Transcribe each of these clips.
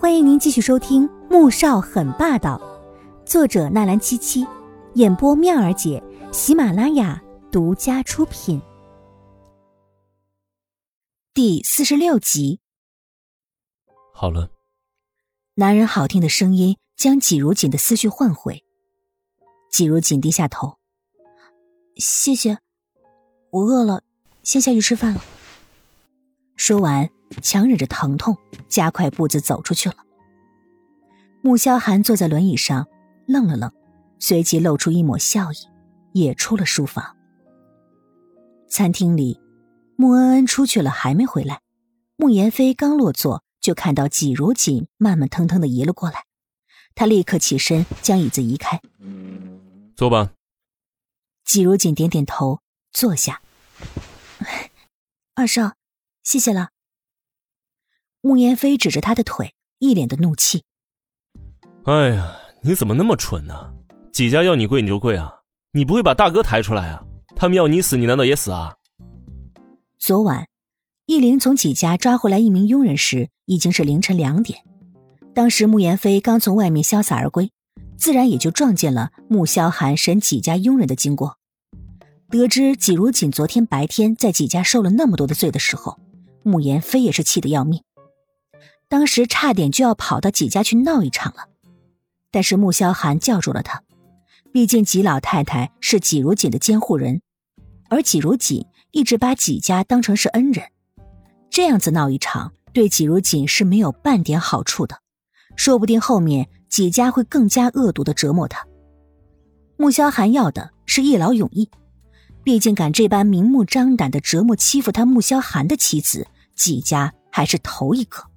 欢迎您继续收听《穆少很霸道》，作者纳兰七七，演播妙儿姐，喜马拉雅独家出品。第四十六集。好了，男人好听的声音将季如锦的思绪唤回。季如锦低下头，谢谢，我饿了，先下去吃饭了。说完，强忍着疼痛，加快步子走出去了。穆萧寒坐在轮椅上，愣了愣，随即露出一抹笑意，也出了书房。餐厅里，穆恩恩出去了，还没回来。穆言飞刚落座，就看到季如锦慢慢腾腾的移了过来，他立刻起身将椅子移开。坐吧。季如锦点点头，坐下。二少，谢谢了。穆言飞指着他的腿，一脸的怒气。哎呀，你怎么那么蠢呢？几家要你跪你就跪啊？你不会把大哥抬出来啊？他们要你死，你难道也死啊？昨晚，易灵从几家抓回来一名佣人时，已经是凌晨两点。当时穆言飞刚从外面潇洒而归。自然也就撞见了穆萧寒审几家佣人的经过，得知季如锦昨天白天在几家受了那么多的罪的时候，穆言飞也是气得要命，当时差点就要跑到几家去闹一场了，但是穆萧寒叫住了他，毕竟季老太太是季如锦的监护人，而季如锦一直把季家当成是恩人，这样子闹一场对季如锦是没有半点好处的，说不定后面。几家会更加恶毒的折磨他。穆萧寒要的是一劳永逸，毕竟敢这般明目张胆的折磨欺负他穆萧寒的妻子，几家还是头一个。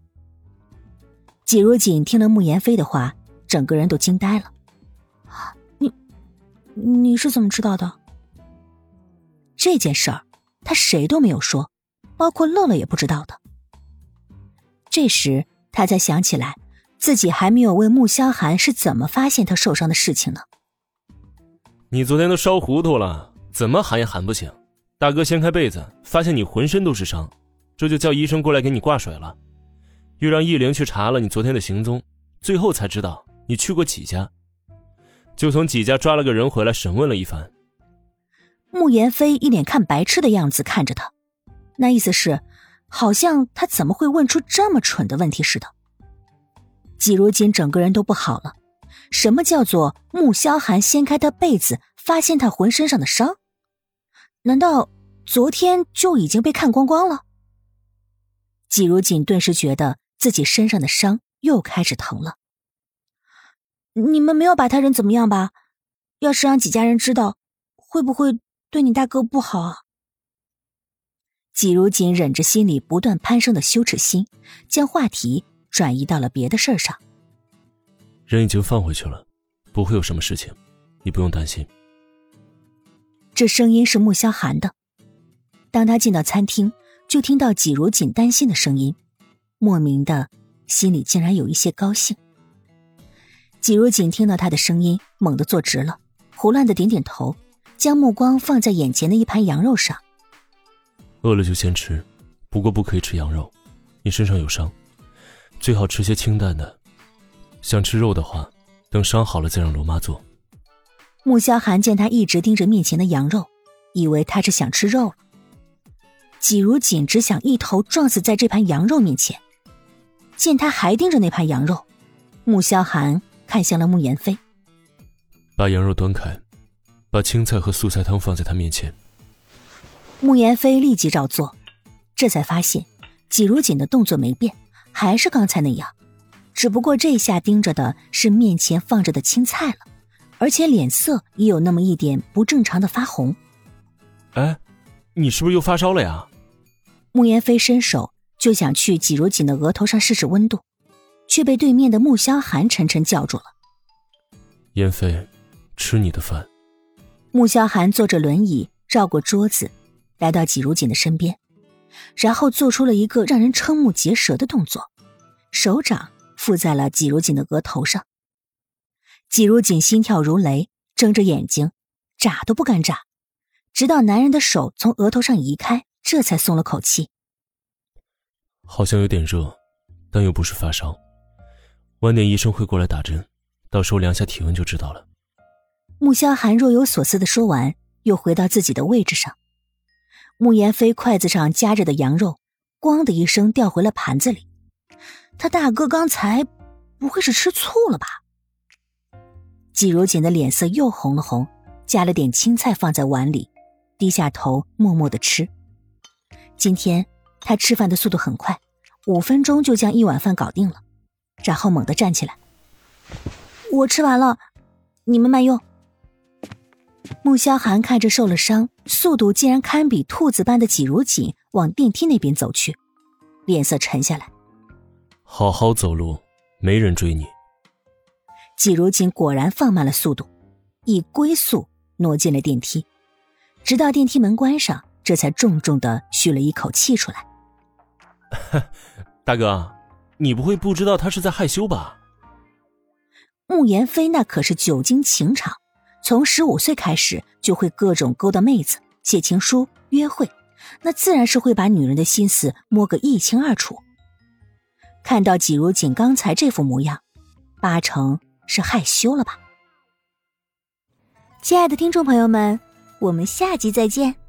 季如锦听了穆言飞的话，整个人都惊呆了。你，你是怎么知道的？这件事儿，他谁都没有说，包括乐乐也不知道的。这时，他才想起来。自己还没有问穆萧寒是怎么发现他受伤的事情呢。你昨天都烧糊涂了，怎么喊也喊不醒。大哥掀开被子，发现你浑身都是伤，这就叫医生过来给你挂水了，又让易灵去查了你昨天的行踪，最后才知道你去过几家，就从几家抓了个人回来审问了一番。穆言飞一脸看白痴的样子看着他，那意思是，好像他怎么会问出这么蠢的问题似的。季如锦整个人都不好了，什么叫做穆萧寒掀开他被子，发现他浑身上的伤？难道昨天就已经被看光光了？季如锦顿时觉得自己身上的伤又开始疼了。你们没有把他人怎么样吧？要是让几家人知道，会不会对你大哥不好啊？季如锦忍着心里不断攀升的羞耻心，将话题。转移到了别的事儿上。人已经放回去了，不会有什么事情，你不用担心。这声音是穆萧寒的。当他进到餐厅，就听到季如锦担心的声音，莫名的心里竟然有一些高兴。季如锦听到他的声音，猛地坐直了，胡乱的点点头，将目光放在眼前的一盘羊肉上。饿了就先吃，不过不可以吃羊肉，你身上有伤。最好吃些清淡的，想吃肉的话，等伤好了再让罗妈做。穆萧寒见他一直盯着面前的羊肉，以为他是想吃肉了。季如锦只想一头撞死在这盘羊肉面前。见他还盯着那盘羊肉，穆萧寒看向了穆言飞，把羊肉端开，把青菜和素菜汤放在他面前。穆言飞立即照做，这才发现季如锦的动作没变。还是刚才那样，只不过这下盯着的是面前放着的青菜了，而且脸色也有那么一点不正常的发红。哎，你是不是又发烧了呀？穆言飞伸手就想去季如锦的额头上试试温度，却被对面的穆萧寒沉沉叫住了。燕飞，吃你的饭。穆萧寒坐着轮椅绕过桌子，来到季如锦的身边。然后做出了一个让人瞠目结舌的动作，手掌附在了季如锦的额头上。季如锦心跳如雷，睁着眼睛，眨都不敢眨，直到男人的手从额头上移开，这才松了口气。好像有点热，但又不是发烧，晚点医生会过来打针，到时候量下体温就知道了。穆萧寒若有所思的说完，又回到自己的位置上。穆言飞筷子上夹着的羊肉，咣的一声掉回了盘子里。他大哥刚才不会是吃醋了吧？季如锦的脸色又红了红，夹了点青菜放在碗里，低下头默默的吃。今天他吃饭的速度很快，五分钟就将一碗饭搞定了，然后猛地站起来：“我吃完了，你们慢用。”穆萧寒看着受了伤、速度竟然堪比兔子般的季如锦往电梯那边走去，脸色沉下来。好好走路，没人追你。季如锦果然放慢了速度，以龟速挪进了电梯，直到电梯门关上，这才重重的吁了一口气出来。大哥，你不会不知道他是在害羞吧？穆言飞那可是久经情场。从十五岁开始就会各种勾搭妹子、写情书、约会，那自然是会把女人的心思摸个一清二楚。看到季如锦刚才这副模样，八成是害羞了吧？亲爱的听众朋友们，我们下集再见。